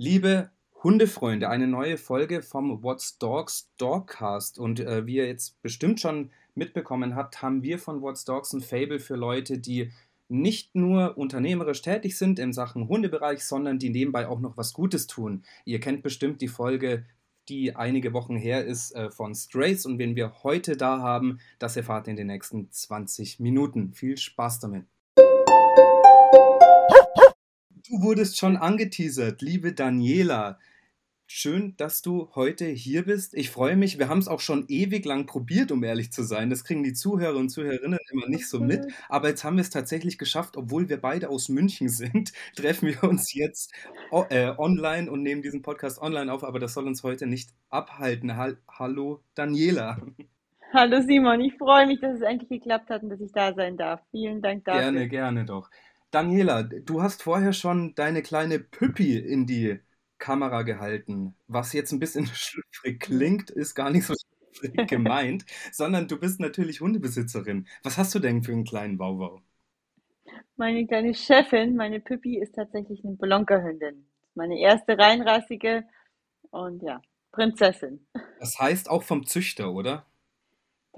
Liebe Hundefreunde, eine neue Folge vom What's Dogs Dogcast. Und äh, wie ihr jetzt bestimmt schon mitbekommen habt, haben wir von What's Dogs ein Fable für Leute, die nicht nur unternehmerisch tätig sind in Sachen Hundebereich, sondern die nebenbei auch noch was Gutes tun. Ihr kennt bestimmt die Folge, die einige Wochen her ist, äh, von Strays. Und wen wir heute da haben, das erfahrt ihr in den nächsten 20 Minuten. Viel Spaß damit. Du wurdest schon angeteasert, liebe Daniela. Schön, dass du heute hier bist. Ich freue mich. Wir haben es auch schon ewig lang probiert, um ehrlich zu sein. Das kriegen die Zuhörer und Zuhörerinnen immer nicht so mit. Aber jetzt haben wir es tatsächlich geschafft, obwohl wir beide aus München sind, treffen wir uns jetzt äh, online und nehmen diesen Podcast online auf. Aber das soll uns heute nicht abhalten. Hallo, Daniela. Hallo Simon, ich freue mich, dass es endlich geklappt hat und dass ich da sein darf. Vielen Dank dafür. Gerne, gerne doch. Daniela, du hast vorher schon deine kleine Püppi in die Kamera gehalten. Was jetzt ein bisschen schlüpfrig klingt, ist gar nicht so schlüpfrig gemeint, sondern du bist natürlich Hundebesitzerin. Was hast du denn für einen kleinen Wauwau? Meine kleine Chefin, meine Püppi, ist tatsächlich eine Bolonka-Hündin. Meine erste reinrassige und ja, Prinzessin. Das heißt auch vom Züchter, oder?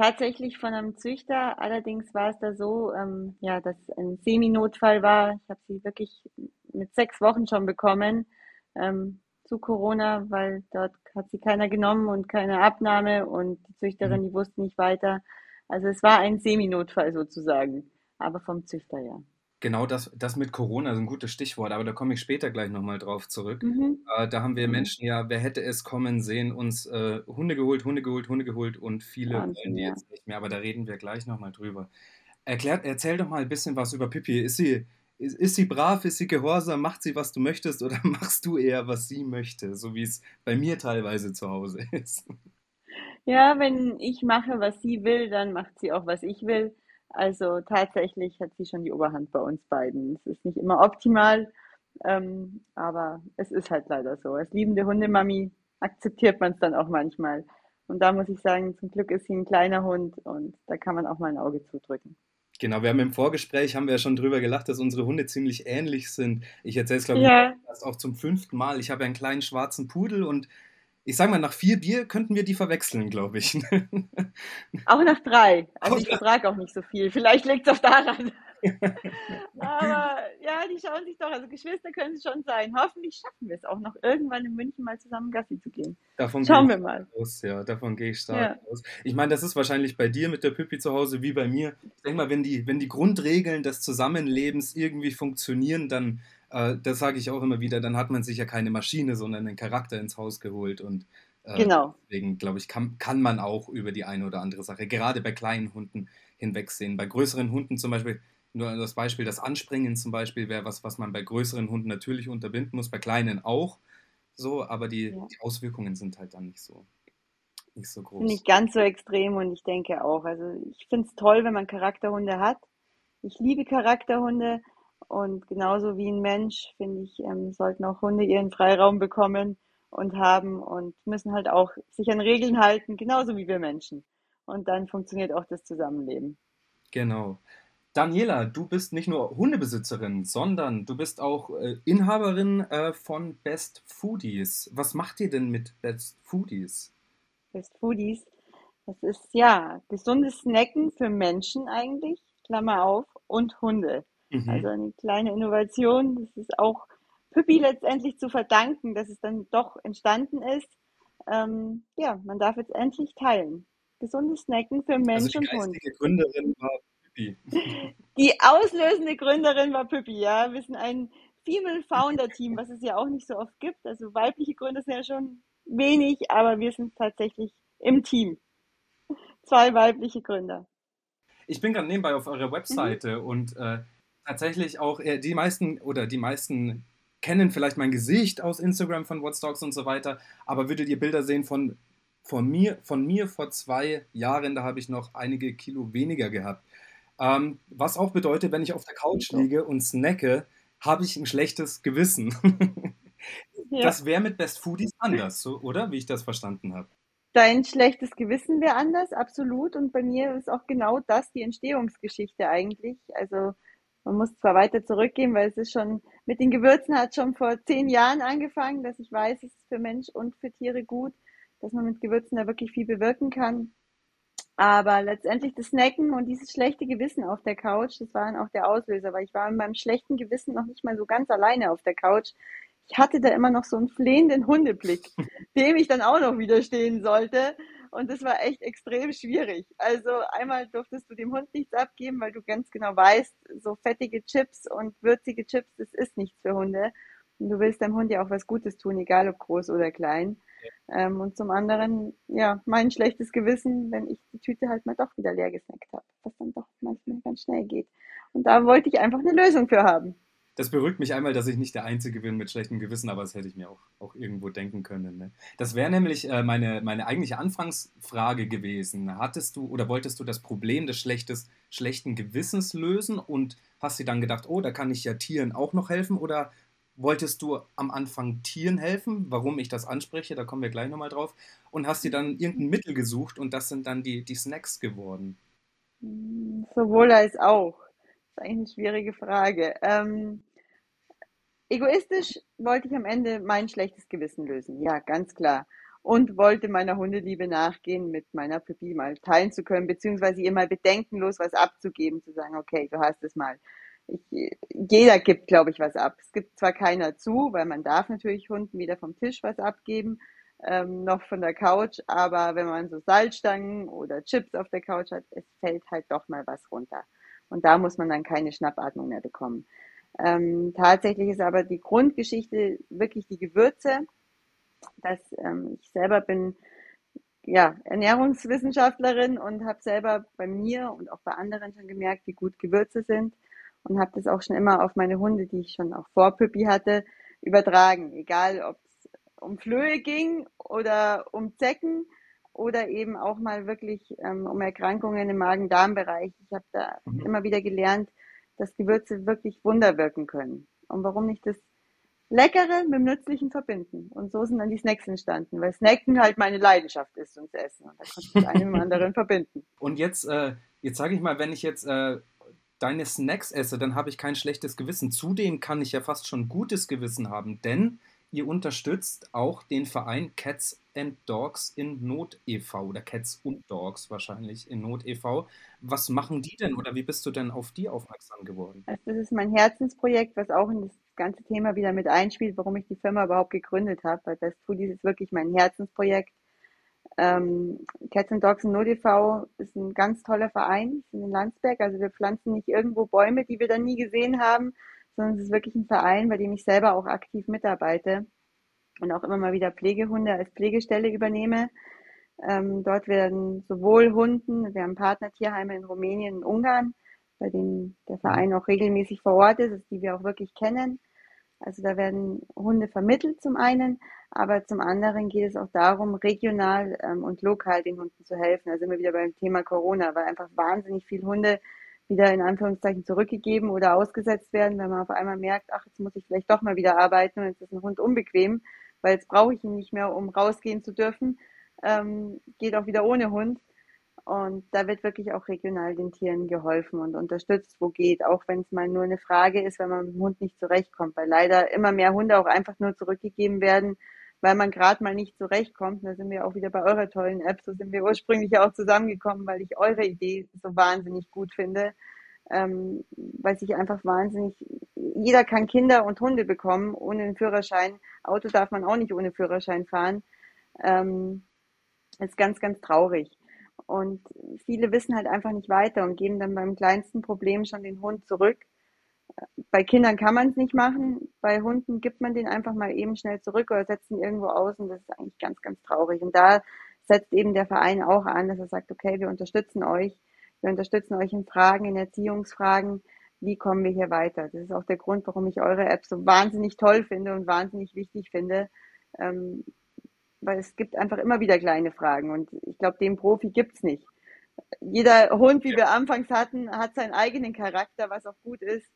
Tatsächlich von einem Züchter. Allerdings war es da so, ähm, ja, dass ein Seminotfall war. Ich habe sie wirklich mit sechs Wochen schon bekommen ähm, zu Corona, weil dort hat sie keiner genommen und keine Abnahme und die Züchterin, mhm. die wusste nicht weiter. Also es war ein Seminotfall sozusagen, aber vom Züchter ja. Genau, das, das mit Corona ist ein gutes Stichwort, aber da komme ich später gleich nochmal drauf zurück. Mhm. Äh, da haben wir mhm. Menschen ja, wer hätte es kommen sehen, uns äh, Hunde geholt, Hunde geholt, Hunde geholt und viele Wahnsinn, wollen die ja. jetzt nicht mehr, aber da reden wir gleich nochmal drüber. Erklärt, erzähl doch mal ein bisschen was über Pippi. Ist sie, ist, ist sie brav, ist sie gehorsam, macht sie, was du möchtest oder machst du eher, was sie möchte, so wie es bei mir teilweise zu Hause ist? Ja, wenn ich mache, was sie will, dann macht sie auch, was ich will. Also tatsächlich hat sie schon die Oberhand bei uns beiden. Es ist nicht immer optimal, ähm, aber es ist halt leider so. Als liebende Hundemami akzeptiert man es dann auch manchmal. Und da muss ich sagen, zum Glück ist sie ein kleiner Hund und da kann man auch mal ein Auge zudrücken. Genau, wir haben im Vorgespräch haben wir ja schon drüber gelacht, dass unsere Hunde ziemlich ähnlich sind. Ich erzähle es, glaube ich, ja. auch zum fünften Mal. Ich habe einen kleinen schwarzen Pudel und ich sage mal, nach vier Bier könnten wir die verwechseln, glaube ich. Auch nach drei. Also ich vertrage auch nicht so viel. Vielleicht liegt es auch daran. Aber ja, die schauen sich doch, also Geschwister können es schon sein. Hoffentlich schaffen wir es auch noch irgendwann in München mal zusammen Gassi zu gehen. Davon Schauen wir mal. Aus, ja, davon gehe ich stark ja. aus. Ich meine, das ist wahrscheinlich bei dir mit der Püppi zu Hause wie bei mir. Ich denke mal, wenn die, wenn die Grundregeln des Zusammenlebens irgendwie funktionieren, dann äh, das sage ich auch immer wieder, dann hat man sich ja keine Maschine, sondern einen Charakter ins Haus geholt und äh, genau. deswegen glaube ich, kann, kann man auch über die eine oder andere Sache, gerade bei kleinen Hunden, hinwegsehen. Bei größeren Hunden zum Beispiel, nur das Beispiel, das Anspringen zum Beispiel wäre was, was man bei größeren Hunden natürlich unterbinden muss, bei kleinen auch so, aber die, ja. die Auswirkungen sind halt dann nicht so, nicht so groß. Nicht ganz so extrem und ich denke auch, also ich finde es toll, wenn man Charakterhunde hat. Ich liebe Charakterhunde, und genauso wie ein Mensch, finde ich, ähm, sollten auch Hunde ihren Freiraum bekommen und haben und müssen halt auch sich an Regeln halten, genauso wie wir Menschen. Und dann funktioniert auch das Zusammenleben. Genau. Daniela, du bist nicht nur Hundebesitzerin, sondern du bist auch äh, Inhaberin äh, von Best Foodies. Was macht ihr denn mit Best Foodies? Best Foodies, das ist ja gesundes Snacken für Menschen eigentlich, Klammer auf, und Hunde. Mhm. Also eine kleine Innovation. Das ist auch Püppi letztendlich zu verdanken, dass es dann doch entstanden ist. Ähm, ja, man darf jetzt endlich teilen. Gesundes Snacken für Mensch also und Hund. Die Gründerin war Püppi. Die auslösende Gründerin war Püppi, ja. Wir sind ein Female Founder Team, was es ja auch nicht so oft gibt. Also weibliche Gründer sind ja schon wenig, aber wir sind tatsächlich im Team. Zwei weibliche Gründer. Ich bin gerade nebenbei auf eurer Webseite mhm. und äh, tatsächlich auch, äh, die meisten oder die meisten kennen vielleicht mein Gesicht aus Instagram von What's Dogs und so weiter, aber würdet ihr Bilder sehen von, von, mir, von mir vor zwei Jahren, da habe ich noch einige Kilo weniger gehabt. Ähm, was auch bedeutet, wenn ich auf der Couch liege und snacke, habe ich ein schlechtes Gewissen. ja. Das wäre mit Best Foodies anders, so, oder? Wie ich das verstanden habe. Dein schlechtes Gewissen wäre anders, absolut. Und bei mir ist auch genau das die Entstehungsgeschichte eigentlich. Also man muss zwar weiter zurückgehen, weil es ist schon, mit den Gewürzen hat schon vor zehn Jahren angefangen, dass ich weiß, es ist für Mensch und für Tiere gut, dass man mit Gewürzen da wirklich viel bewirken kann. Aber letztendlich das Snacken und dieses schlechte Gewissen auf der Couch, das waren auch der Auslöser, weil ich war in meinem schlechten Gewissen noch nicht mal so ganz alleine auf der Couch. Ich hatte da immer noch so einen flehenden Hundeblick, dem ich dann auch noch widerstehen sollte. Und das war echt extrem schwierig. Also einmal durftest du dem Hund nichts abgeben, weil du ganz genau weißt, so fettige Chips und würzige Chips, das ist nichts für Hunde. Und du willst deinem Hund ja auch was Gutes tun, egal ob groß oder klein. Ja. Ähm, und zum anderen, ja, mein schlechtes Gewissen, wenn ich die Tüte halt mal doch wieder leer gesnackt habe, was dann doch manchmal ganz schnell geht. Und da wollte ich einfach eine Lösung für haben das beruhigt mich einmal, dass ich nicht der Einzige bin mit schlechtem Gewissen, aber das hätte ich mir auch, auch irgendwo denken können. Ne? Das wäre nämlich äh, meine, meine eigentliche Anfangsfrage gewesen. Hattest du oder wolltest du das Problem des schlechtes, schlechten Gewissens lösen und hast dir dann gedacht, oh, da kann ich ja Tieren auch noch helfen? Oder wolltest du am Anfang Tieren helfen? Warum ich das anspreche, da kommen wir gleich nochmal drauf. Und hast dir dann irgendein Mittel gesucht und das sind dann die, die Snacks geworden? Sowohl als auch. Das ist eigentlich eine schwierige Frage. Ähm, Egoistisch wollte ich am Ende mein schlechtes Gewissen lösen, ja, ganz klar. Und wollte meiner Hundeliebe nachgehen, mit meiner Pippi mal teilen zu können, beziehungsweise ihr mal bedenkenlos was abzugeben, zu sagen, okay, du hast es mal. Ich, jeder gibt, glaube ich, was ab. Es gibt zwar keiner zu, weil man darf natürlich Hunden weder vom Tisch was abgeben, ähm, noch von der Couch, aber wenn man so Salzstangen oder Chips auf der Couch hat, es fällt halt doch mal was runter. Und da muss man dann keine Schnappatmung mehr bekommen. Ähm, tatsächlich ist aber die Grundgeschichte wirklich die Gewürze. Dass ähm, ich selber bin ja Ernährungswissenschaftlerin und habe selber bei mir und auch bei anderen schon gemerkt, wie gut Gewürze sind und habe das auch schon immer auf meine Hunde, die ich schon auch vor Püppi hatte, übertragen. Egal, ob es um Flöhe ging oder um Zecken oder eben auch mal wirklich ähm, um Erkrankungen im Magen-Darm-Bereich. Ich habe da mhm. immer wieder gelernt, dass Gewürze wirklich Wunder wirken können. Und warum nicht das Leckere mit dem Nützlichen verbinden? Und so sind dann die Snacks entstanden, weil Snacken halt meine Leidenschaft ist und Essen. Und da konnte ich das eine mit dem anderen verbinden. Und jetzt, äh, jetzt sage ich mal, wenn ich jetzt äh, deine Snacks esse, dann habe ich kein schlechtes Gewissen. Zudem kann ich ja fast schon gutes Gewissen haben, denn ihr unterstützt auch den Verein Cats and Dogs in Not e.V. oder Cats und Dogs wahrscheinlich in Not e.V. Was machen die denn oder wie bist du denn auf die aufmerksam geworden? Also das ist mein Herzensprojekt, was auch in das ganze Thema wieder mit einspielt, warum ich die Firma überhaupt gegründet habe, weil das Foodies ist wirklich mein Herzensprojekt. Ähm, Cats and Dogs in Not e.V. ist ein ganz toller Verein in Landsberg. Also wir pflanzen nicht irgendwo Bäume, die wir dann nie gesehen haben, sondern es ist wirklich ein Verein, bei dem ich selber auch aktiv mitarbeite und auch immer mal wieder Pflegehunde als Pflegestelle übernehme. Ähm, dort werden sowohl Hunden, wir haben Partnertierheime in Rumänien und Ungarn, bei denen der Verein auch regelmäßig vor Ort ist, die wir auch wirklich kennen. Also da werden Hunde vermittelt zum einen, aber zum anderen geht es auch darum, regional ähm, und lokal den Hunden zu helfen. Sind wir wieder beim Thema Corona, weil einfach wahnsinnig viele Hunde wieder in Anführungszeichen zurückgegeben oder ausgesetzt werden, wenn man auf einmal merkt, ach, jetzt muss ich vielleicht doch mal wieder arbeiten und jetzt ist ein Hund unbequem, weil jetzt brauche ich ihn nicht mehr, um rausgehen zu dürfen. Ähm, geht auch wieder ohne Hund. Und da wird wirklich auch regional den Tieren geholfen und unterstützt, wo geht, auch wenn es mal nur eine Frage ist, wenn man mit dem Hund nicht zurechtkommt, weil leider immer mehr Hunde auch einfach nur zurückgegeben werden, weil man gerade mal nicht zurechtkommt. Da sind wir auch wieder bei eurer tollen App. So sind wir ursprünglich auch zusammengekommen, weil ich eure Idee so wahnsinnig gut finde. Ähm, weil sich einfach wahnsinnig, jeder kann Kinder und Hunde bekommen ohne einen Führerschein. Auto darf man auch nicht ohne Führerschein fahren. Ähm, ist ganz, ganz traurig. Und viele wissen halt einfach nicht weiter und geben dann beim kleinsten Problem schon den Hund zurück bei Kindern kann man es nicht machen. Bei Hunden gibt man den einfach mal eben schnell zurück oder setzt ihn irgendwo aus und das ist eigentlich ganz, ganz traurig. Und da setzt eben der Verein auch an, dass er sagt, okay, wir unterstützen euch. Wir unterstützen euch in Fragen, in Erziehungsfragen. Wie kommen wir hier weiter? Das ist auch der Grund, warum ich eure App so wahnsinnig toll finde und wahnsinnig wichtig finde. Ähm, weil es gibt einfach immer wieder kleine Fragen und ich glaube, den Profi gibt's nicht. Jeder Hund, wie wir anfangs hatten, hat seinen eigenen Charakter, was auch gut ist.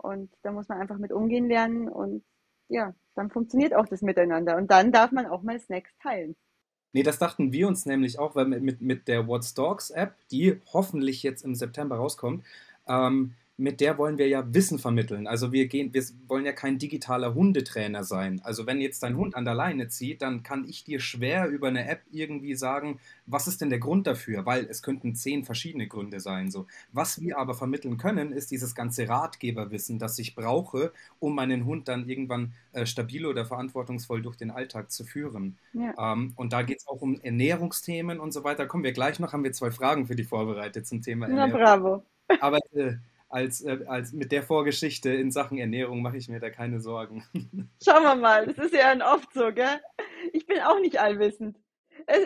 Und da muss man einfach mit umgehen lernen und ja, dann funktioniert auch das Miteinander. Und dann darf man auch mal Snacks teilen. Nee, das dachten wir uns nämlich auch, weil mit, mit der What's Dogs App, die hoffentlich jetzt im September rauskommt, ähm, mit der wollen wir ja Wissen vermitteln. Also wir gehen, wir wollen ja kein digitaler Hundetrainer sein. Also wenn jetzt dein Hund an der Leine zieht, dann kann ich dir schwer über eine App irgendwie sagen, was ist denn der Grund dafür? Weil es könnten zehn verschiedene Gründe sein. So. Was wir aber vermitteln können, ist dieses ganze Ratgeberwissen, das ich brauche, um meinen Hund dann irgendwann äh, stabil oder verantwortungsvoll durch den Alltag zu führen. Ja. Ähm, und da geht es auch um Ernährungsthemen und so weiter. Kommen wir gleich noch, haben wir zwei Fragen für dich vorbereitet zum Thema Ernährung. Na bravo. Aber äh, als, äh, als mit der Vorgeschichte in Sachen Ernährung mache ich mir da keine Sorgen. Schauen wir mal, das ist ja oft so, gell? Ich bin auch nicht allwissend.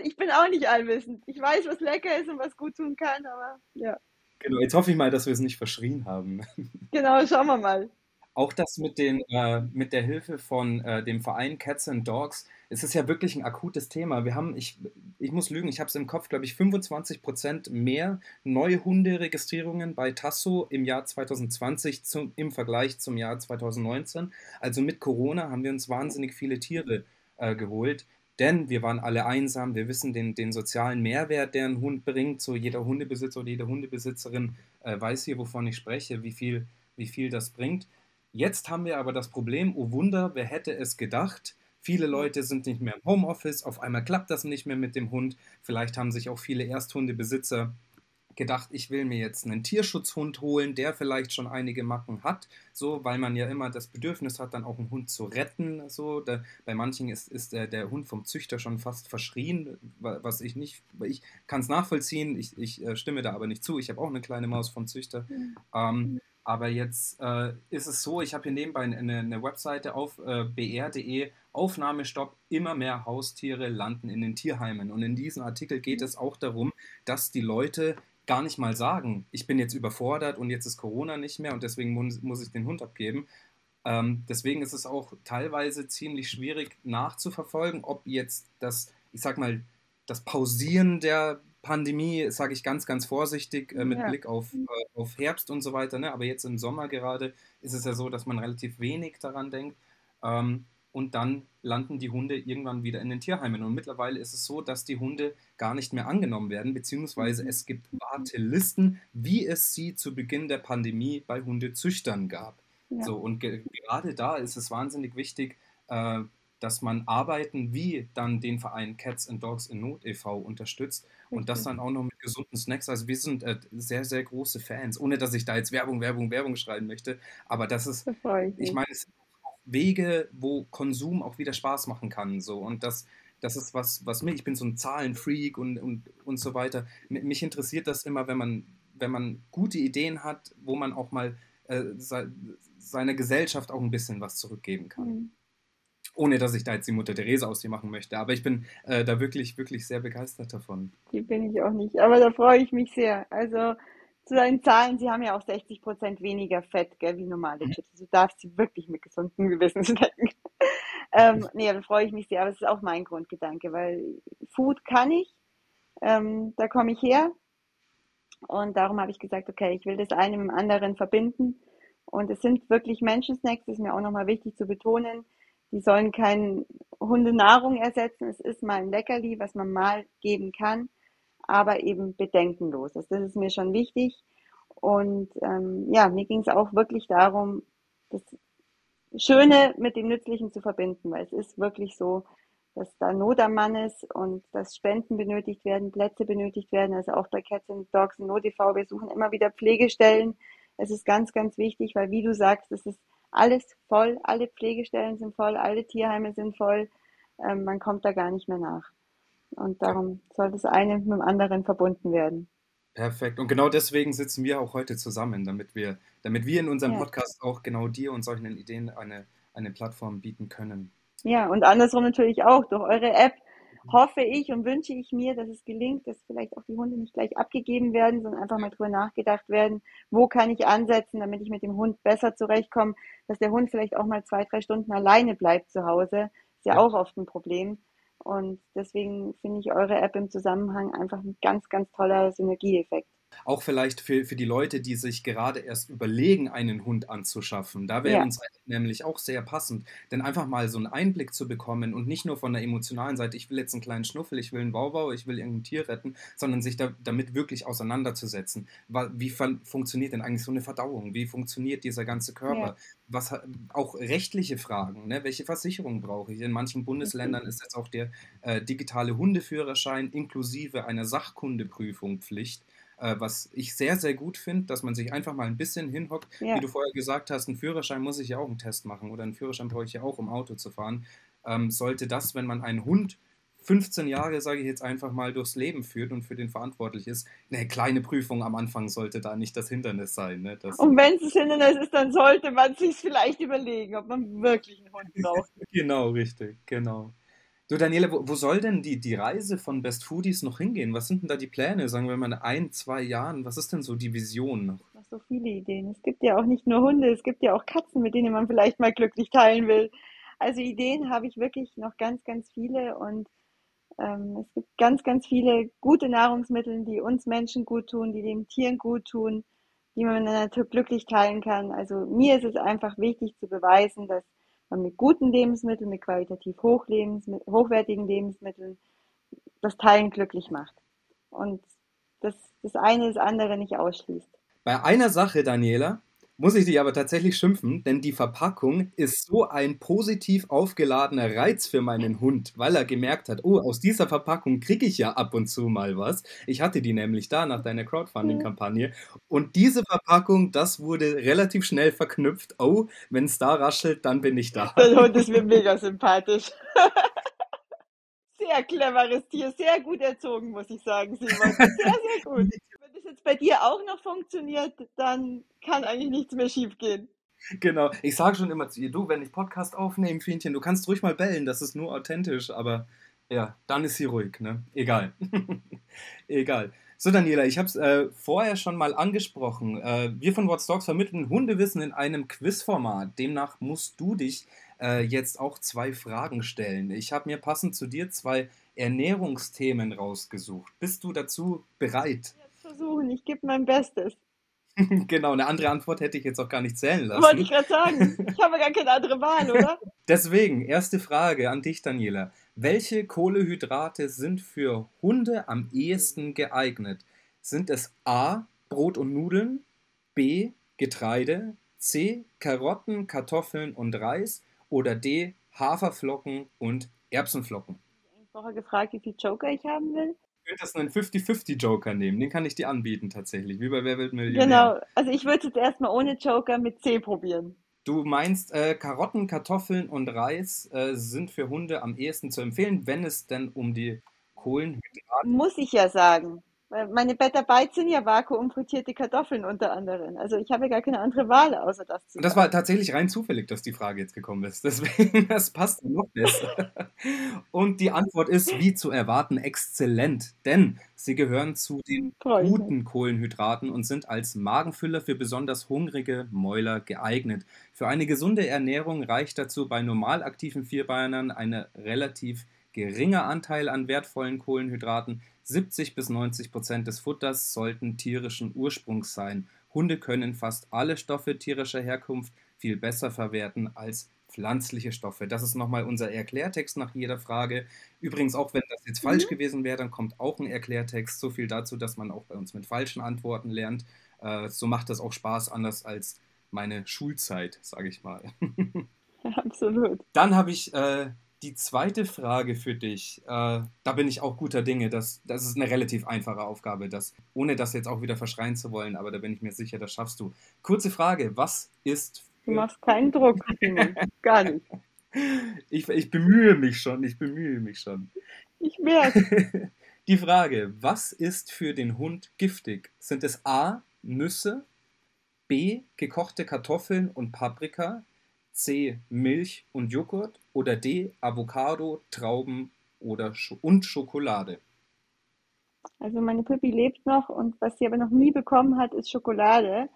Ich bin auch nicht allwissend. Ich weiß, was lecker ist und was gut tun kann, aber ja. Genau, jetzt hoffe ich mal, dass wir es nicht verschrien haben. Genau, schauen wir mal. Auch das mit, den, äh, mit der Hilfe von äh, dem Verein Cats and Dogs, es ist ja wirklich ein akutes Thema. Wir haben, ich, ich muss lügen, ich habe es im Kopf, glaube ich, 25 Prozent mehr neue Hunderegistrierungen bei Tasso im Jahr 2020 zum, im Vergleich zum Jahr 2019. Also mit Corona haben wir uns wahnsinnig viele Tiere äh, geholt. Denn wir waren alle einsam, wir wissen den, den sozialen Mehrwert, der ein Hund bringt. So jeder Hundebesitzer oder jede Hundebesitzerin äh, weiß hier, wovon ich spreche, wie viel, wie viel das bringt. Jetzt haben wir aber das Problem, oh Wunder, wer hätte es gedacht? Viele Leute sind nicht mehr im Homeoffice, auf einmal klappt das nicht mehr mit dem Hund. Vielleicht haben sich auch viele Ersthundebesitzer gedacht, ich will mir jetzt einen Tierschutzhund holen, der vielleicht schon einige Macken hat, so, weil man ja immer das Bedürfnis hat, dann auch einen Hund zu retten, so. Da, bei manchen ist, ist der, der Hund vom Züchter schon fast verschrien, was ich nicht, ich kann es nachvollziehen, ich, ich äh, stimme da aber nicht zu. Ich habe auch eine kleine Maus vom Züchter. Mhm. Ähm, aber jetzt äh, ist es so, ich habe hier nebenbei eine, eine Webseite auf äh, br.de, Aufnahmestopp, immer mehr Haustiere landen in den Tierheimen. Und in diesem Artikel geht mhm. es auch darum, dass die Leute gar nicht mal sagen, ich bin jetzt überfordert und jetzt ist Corona nicht mehr und deswegen muss, muss ich den Hund abgeben. Ähm, deswegen ist es auch teilweise ziemlich schwierig nachzuverfolgen, ob jetzt das, ich sag mal, das Pausieren der Pandemie, sage ich ganz, ganz vorsichtig äh, mit ja. Blick auf, äh, auf Herbst und so weiter. Ne? Aber jetzt im Sommer gerade ist es ja so, dass man relativ wenig daran denkt. Ähm, und dann landen die Hunde irgendwann wieder in den Tierheimen. Und mittlerweile ist es so, dass die Hunde gar nicht mehr angenommen werden, beziehungsweise es gibt Wartelisten, wie es sie zu Beginn der Pandemie bei Hundezüchtern gab. Ja. So, und ge gerade da ist es wahnsinnig wichtig, äh, dass man Arbeiten wie dann den Verein Cats and Dogs in Not e.V. unterstützt und das dann auch noch mit gesunden Snacks. Also wir sind äh, sehr, sehr große Fans, ohne dass ich da jetzt Werbung, Werbung, Werbung schreiben möchte. Aber das ist, das ich, ich meine, es sind auch Wege, wo Konsum auch wieder Spaß machen kann. So. Und das, das ist was, was mich, ich bin so ein Zahlenfreak und, und, und so weiter. Mich interessiert das immer, wenn man, wenn man gute Ideen hat, wo man auch mal äh, seiner Gesellschaft auch ein bisschen was zurückgeben kann. Mhm ohne dass ich da jetzt die Mutter Therese aus dir machen möchte. Aber ich bin äh, da wirklich, wirklich sehr begeistert davon. Die bin ich auch nicht, aber da freue ich mich sehr. Also zu deinen Zahlen, sie haben ja auch 60 Prozent weniger Fett gell, wie normale mhm. Chips. Also du darfst sie wirklich mit gesundem Gewissen snacken. ähm, nee, da freue ich mich sehr, aber es ist auch mein Grundgedanke, weil Food kann ich, ähm, da komme ich her. Und darum habe ich gesagt, okay, ich will das eine mit dem anderen verbinden. Und es sind wirklich Menschensnacks, das ist mir auch nochmal wichtig zu betonen die sollen keine Hundenahrung ersetzen. Es ist mal ein Leckerli, was man mal geben kann, aber eben bedenkenlos. Das ist mir schon wichtig. Und ähm, ja, mir ging es auch wirklich darum, das Schöne mit dem Nützlichen zu verbinden, weil es ist wirklich so, dass da Not am Mann ist und dass Spenden benötigt werden, Plätze benötigt werden. Also auch bei Cats and Dogs und NoTV, wir suchen immer wieder Pflegestellen. Es ist ganz, ganz wichtig, weil wie du sagst, es ist alles voll, alle Pflegestellen sind voll, alle Tierheime sind voll. Ähm, man kommt da gar nicht mehr nach. Und darum soll das eine mit dem anderen verbunden werden. Perfekt. Und genau deswegen sitzen wir auch heute zusammen, damit wir, damit wir in unserem ja. Podcast auch genau dir und solchen Ideen eine, eine Plattform bieten können. Ja, und andersrum natürlich auch durch eure App hoffe ich und wünsche ich mir, dass es gelingt, dass vielleicht auch die Hunde nicht gleich abgegeben werden, sondern einfach mal drüber nachgedacht werden, wo kann ich ansetzen, damit ich mit dem Hund besser zurechtkomme, dass der Hund vielleicht auch mal zwei, drei Stunden alleine bleibt zu Hause. Ist ja, ja. auch oft ein Problem. Und deswegen finde ich eure App im Zusammenhang einfach ein ganz, ganz toller Synergieeffekt. Auch vielleicht für, für die Leute, die sich gerade erst überlegen, einen Hund anzuschaffen. Da wäre ja. uns nämlich auch sehr passend. Denn einfach mal so einen Einblick zu bekommen und nicht nur von der emotionalen Seite, ich will jetzt einen kleinen Schnuffel, ich will einen Wauwau, ich will irgendein Tier retten, sondern sich da, damit wirklich auseinanderzusetzen. Wie funktioniert denn eigentlich so eine Verdauung? Wie funktioniert dieser ganze Körper? Ja. Was, auch rechtliche Fragen, ne? welche Versicherung brauche ich? In manchen Bundesländern ist jetzt auch der äh, digitale Hundeführerschein inklusive einer Sachkundeprüfung Pflicht äh, was ich sehr, sehr gut finde, dass man sich einfach mal ein bisschen hinhockt. Ja. Wie du vorher gesagt hast, einen Führerschein muss ich ja auch einen Test machen oder einen Führerschein brauche ich ja auch, um Auto zu fahren. Ähm, sollte das, wenn man einen Hund 15 Jahre, sage ich jetzt einfach mal, durchs Leben führt und für den verantwortlich ist, eine kleine Prüfung am Anfang sollte da nicht das Hindernis sein. Ne? Das und wenn es das Hindernis ist, dann sollte man sich vielleicht überlegen, ob man wirklich einen Hund braucht. genau, richtig, genau. Du, Daniele, wo, wo, soll denn die, die Reise von Best Foodies noch hingehen? Was sind denn da die Pläne, sagen wir mal, in ein, zwei Jahren? Was ist denn so die Vision noch? So viele Ideen. Es gibt ja auch nicht nur Hunde, es gibt ja auch Katzen, mit denen man vielleicht mal glücklich teilen will. Also Ideen habe ich wirklich noch ganz, ganz viele und ähm, es gibt ganz, ganz viele gute Nahrungsmittel, die uns Menschen gut tun, die den Tieren gut tun, die man in der Natur glücklich teilen kann. Also mir ist es einfach wichtig zu beweisen, dass man mit guten Lebensmitteln, mit qualitativ hochwertigen Lebensmitteln das Teilen glücklich macht. Und das, das eine das andere nicht ausschließt. Bei einer Sache, Daniela, muss ich dich aber tatsächlich schimpfen, denn die Verpackung ist so ein positiv aufgeladener Reiz für meinen Hund, weil er gemerkt hat, oh, aus dieser Verpackung kriege ich ja ab und zu mal was. Ich hatte die nämlich da nach deiner Crowdfunding-Kampagne. Und diese Verpackung, das wurde relativ schnell verknüpft. Oh, wenn es da raschelt, dann bin ich da. Der Hund ist mir mega sympathisch. Sehr cleveres Tier, sehr gut erzogen, muss ich sagen, Simon. Sehr, sehr gut das jetzt bei dir auch noch funktioniert, dann kann eigentlich nichts mehr schiefgehen. Genau, ich sage schon immer zu ihr, du, wenn ich Podcast aufnehme, Fienchen, du kannst ruhig mal bellen, das ist nur authentisch, aber ja, dann ist sie ruhig, ne? Egal. Egal. So, Daniela, ich habe es äh, vorher schon mal angesprochen. Äh, wir von What's Dogs vermitteln Hundewissen in einem Quizformat. Demnach musst du dich äh, jetzt auch zwei Fragen stellen. Ich habe mir passend zu dir zwei Ernährungsthemen rausgesucht. Bist du dazu bereit? Versuchen. Ich gebe mein Bestes. genau, eine andere Antwort hätte ich jetzt auch gar nicht zählen lassen. Wollte ich gerade sagen. Ich habe gar keine andere Wahl, oder? Deswegen, erste Frage an dich, Daniela. Welche Kohlehydrate sind für Hunde am ehesten geeignet? Sind es A. Brot und Nudeln, B. Getreide, C. Karotten, Kartoffeln und Reis oder D. Haferflocken und Erbsenflocken? Ich habe gefragt, wie viel Joker ich haben will könntest einen 50-50 Joker nehmen. Den kann ich dir anbieten tatsächlich, wie bei Wer wird Millionär. Genau, also ich würde jetzt erstmal ohne Joker mit C probieren. Du meinst, äh, Karotten, Kartoffeln und Reis äh, sind für Hunde am ehesten zu empfehlen, wenn es denn um die Kohlenhydrate... Muss ich ja sagen. Meine Beta Bites sind ja vakuumfrittierte Kartoffeln unter anderem. Also ich habe gar keine andere Wahl, außer das zu. Das war tatsächlich rein zufällig, dass die Frage jetzt gekommen ist. Deswegen, das passt noch besser. Und die Antwort ist, wie zu erwarten, exzellent. Denn sie gehören zu den guten Kohlenhydraten und sind als Magenfüller für besonders hungrige Mäuler geeignet. Für eine gesunde Ernährung reicht dazu bei normal aktiven Vierbeinern eine relativ geringer Anteil an wertvollen Kohlenhydraten 70 bis 90 Prozent des Futters sollten tierischen Ursprungs sein. Hunde können fast alle Stoffe tierischer Herkunft viel besser verwerten als pflanzliche Stoffe. Das ist nochmal unser Erklärtext nach jeder Frage. Übrigens, auch wenn das jetzt mhm. falsch gewesen wäre, dann kommt auch ein Erklärtext. So viel dazu, dass man auch bei uns mit falschen Antworten lernt. Äh, so macht das auch Spaß, anders als meine Schulzeit, sage ich mal. Absolut. Dann habe ich äh, die zweite Frage für dich, äh, da bin ich auch guter Dinge. Das, das ist eine relativ einfache Aufgabe, das, ohne das jetzt auch wieder verschreien zu wollen, aber da bin ich mir sicher, das schaffst du. Kurze Frage, was ist. Du machst keinen Druck, gar nicht. Ich, ich bemühe mich schon, ich bemühe mich schon. Ich merke. Die Frage, was ist für den Hund giftig? Sind es A, Nüsse, B, gekochte Kartoffeln und Paprika, C. Milch und Joghurt oder D. Avocado, Trauben oder Sch und Schokolade? Also meine Pippi lebt noch und was sie aber noch nie bekommen hat, ist Schokolade.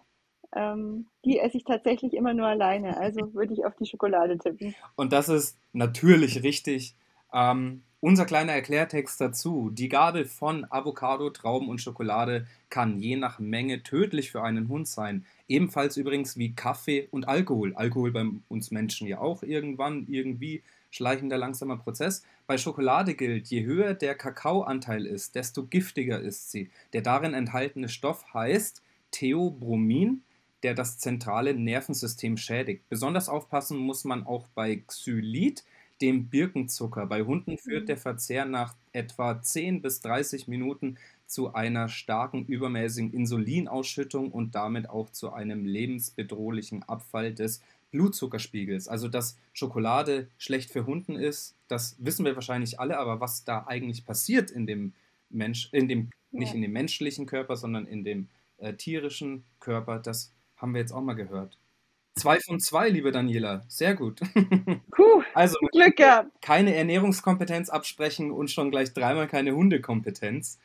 Ähm, die esse ich tatsächlich immer nur alleine. Also würde ich auf die Schokolade tippen. Und das ist natürlich richtig. Ähm, Unser kleiner Erklärtext dazu. Die Gabe von Avocado, Trauben und Schokolade kann je nach Menge tödlich für einen Hund sein. Ebenfalls übrigens wie Kaffee und Alkohol. Alkohol bei uns Menschen ja auch irgendwann, irgendwie schleichender, langsamer Prozess. Bei Schokolade gilt, je höher der Kakaoanteil ist, desto giftiger ist sie. Der darin enthaltene Stoff heißt Theobromin, der das zentrale Nervensystem schädigt. Besonders aufpassen muss man auch bei Xylit, dem Birkenzucker. Bei Hunden führt mhm. der Verzehr nach etwa 10 bis 30 Minuten zu einer starken übermäßigen Insulinausschüttung und damit auch zu einem lebensbedrohlichen Abfall des Blutzuckerspiegels. Also, dass Schokolade schlecht für Hunden ist, das wissen wir wahrscheinlich alle, aber was da eigentlich passiert in dem Mensch, in dem, ja. nicht in dem menschlichen Körper, sondern in dem äh, tierischen Körper, das haben wir jetzt auch mal gehört. Zwei von zwei, liebe Daniela. Sehr gut. Puh, also Glück gehabt. keine Ernährungskompetenz absprechen und schon gleich dreimal keine Hundekompetenz.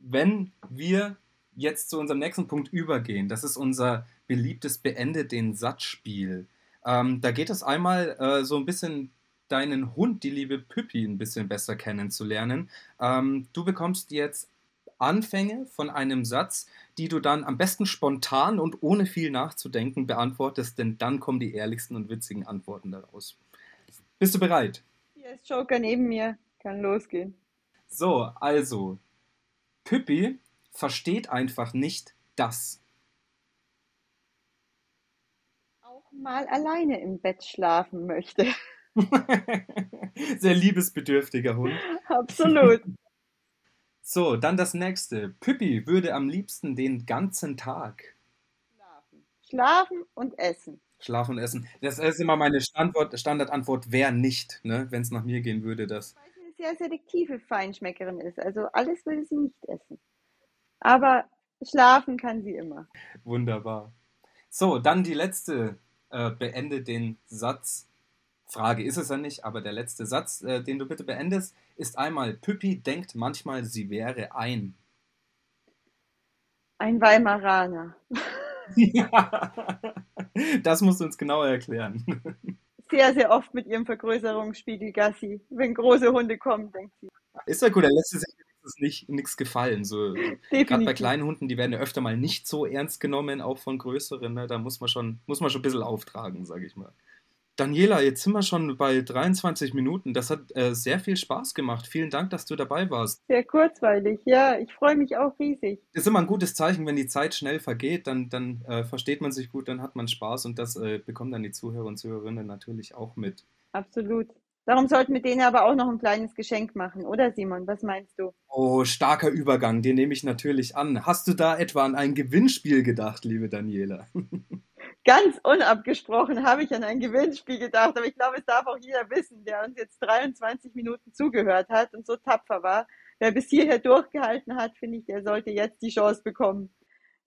Wenn wir jetzt zu unserem nächsten Punkt übergehen, das ist unser beliebtes Beende den Satzspiel. Ähm, da geht es einmal äh, so ein bisschen deinen Hund, die liebe Püppi, ein bisschen besser kennenzulernen. Ähm, du bekommst jetzt Anfänge von einem Satz, die du dann am besten spontan und ohne viel nachzudenken beantwortest, denn dann kommen die ehrlichsten und witzigen Antworten daraus. Bist du bereit? Hier ist Joker neben mir, kann losgehen. So, also, Püppi versteht einfach nicht das. Auch mal alleine im Bett schlafen möchte. Sehr liebesbedürftiger Hund. Absolut. So, dann das nächste. Püppi würde am liebsten den ganzen Tag schlafen. Schlafen und essen. Schlafen und essen. Das ist immer meine Standort, Standardantwort, wer nicht, ne? wenn es nach mir gehen würde. Das. Weil sie eine sehr selektive Feinschmeckerin ist. Also alles würde sie nicht essen. Aber schlafen kann sie immer. Wunderbar. So, dann die letzte. Äh, beende den Satz. Frage ist es ja nicht, aber der letzte Satz, äh, den du bitte beendest ist einmal, Püppi denkt manchmal, sie wäre ein. Ein Weimaraner. ja, das musst du uns genauer erklären. Sehr, sehr oft mit ihrem Vergrößerungsspiegel Gassi. Wenn große Hunde kommen, denkt sie. Ist ja gut, er lässt sich nicht nichts gefallen. So, Gerade bei kleinen Hunden, die werden ja öfter mal nicht so ernst genommen, auch von größeren. Ne? Da muss man schon, muss man schon ein bisschen auftragen, sage ich mal. Daniela, jetzt sind wir schon bei 23 Minuten. Das hat äh, sehr viel Spaß gemacht. Vielen Dank, dass du dabei warst. Sehr kurzweilig, ja. Ich freue mich auch riesig. Ist immer ein gutes Zeichen, wenn die Zeit schnell vergeht, dann, dann äh, versteht man sich gut, dann hat man Spaß und das äh, bekommen dann die Zuhörer und Zuhörerinnen natürlich auch mit. Absolut. Darum sollten wir denen aber auch noch ein kleines Geschenk machen, oder Simon? Was meinst du? Oh, starker Übergang, den nehme ich natürlich an. Hast du da etwa an ein Gewinnspiel gedacht, liebe Daniela? Ganz unabgesprochen habe ich an ein Gewinnspiel gedacht, aber ich glaube, es darf auch jeder wissen, der uns jetzt 23 Minuten zugehört hat und so tapfer war. Wer bis hierher durchgehalten hat, finde ich, der sollte jetzt die Chance bekommen,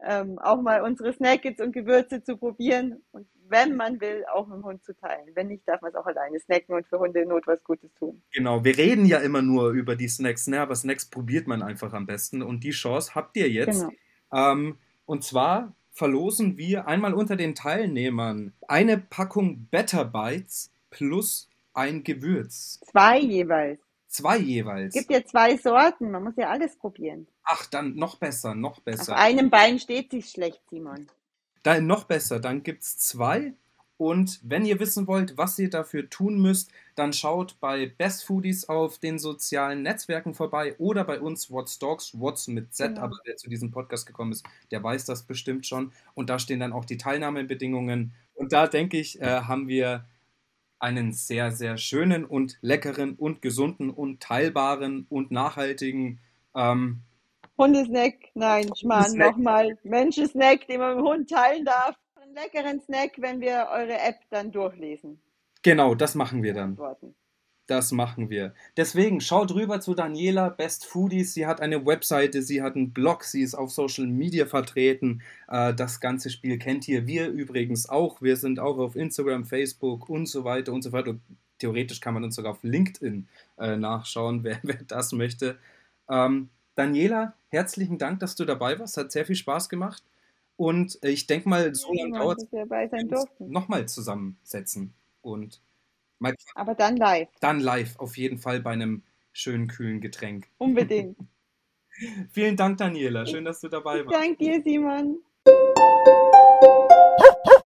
ähm, auch mal unsere Snackets und Gewürze zu probieren und wenn man will, auch mit dem Hund zu teilen. Wenn nicht, darf man es auch alleine snacken und für Hunde in Not was Gutes tun. Genau, wir reden ja immer nur über die Snacks, ne? aber Snacks probiert man einfach am besten und die Chance habt ihr jetzt. Genau. Ähm, und zwar verlosen wir einmal unter den Teilnehmern eine Packung Better Bites plus ein Gewürz. Zwei jeweils. Zwei jeweils. Es gibt ja zwei Sorten, man muss ja alles probieren. Ach, dann noch besser, noch besser. Auf einem Bein steht sich schlecht, Simon. Dann noch besser, dann gibt es zwei und wenn ihr wissen wollt, was ihr dafür tun müsst, dann schaut bei Best Foodies auf den sozialen Netzwerken vorbei oder bei uns What's Dogs, What's mit Z, genau. aber wer zu diesem Podcast gekommen ist, der weiß das bestimmt schon. Und da stehen dann auch die Teilnahmebedingungen. Und da denke ich, äh, haben wir einen sehr, sehr schönen und leckeren und gesunden und teilbaren und nachhaltigen ähm, Hundesnack, nein, Schmarrn, nochmal, Menschensnack, den man mit dem Hund teilen darf einen leckeren Snack, wenn wir eure App dann durchlesen. Genau, das machen wir dann. Das machen wir. Deswegen schaut rüber zu Daniela Best Foodies. Sie hat eine Webseite, sie hat einen Blog, sie ist auf Social Media vertreten. Äh, das ganze Spiel kennt ihr. Wir übrigens auch. Wir sind auch auf Instagram, Facebook und so weiter und so weiter. Theoretisch kann man uns sogar auf LinkedIn äh, nachschauen, wer, wer, das möchte. Ähm, Daniela, herzlichen Dank, dass du dabei warst. Hat sehr viel Spaß gemacht. Und äh, ich denke mal, so lange dauert es, nochmal zusammensetzen. Und mal, Aber dann live. Dann live, auf jeden Fall bei einem schönen kühlen Getränk. Unbedingt. Vielen Dank, Daniela. Schön, dass du dabei warst. Danke dir, Simon.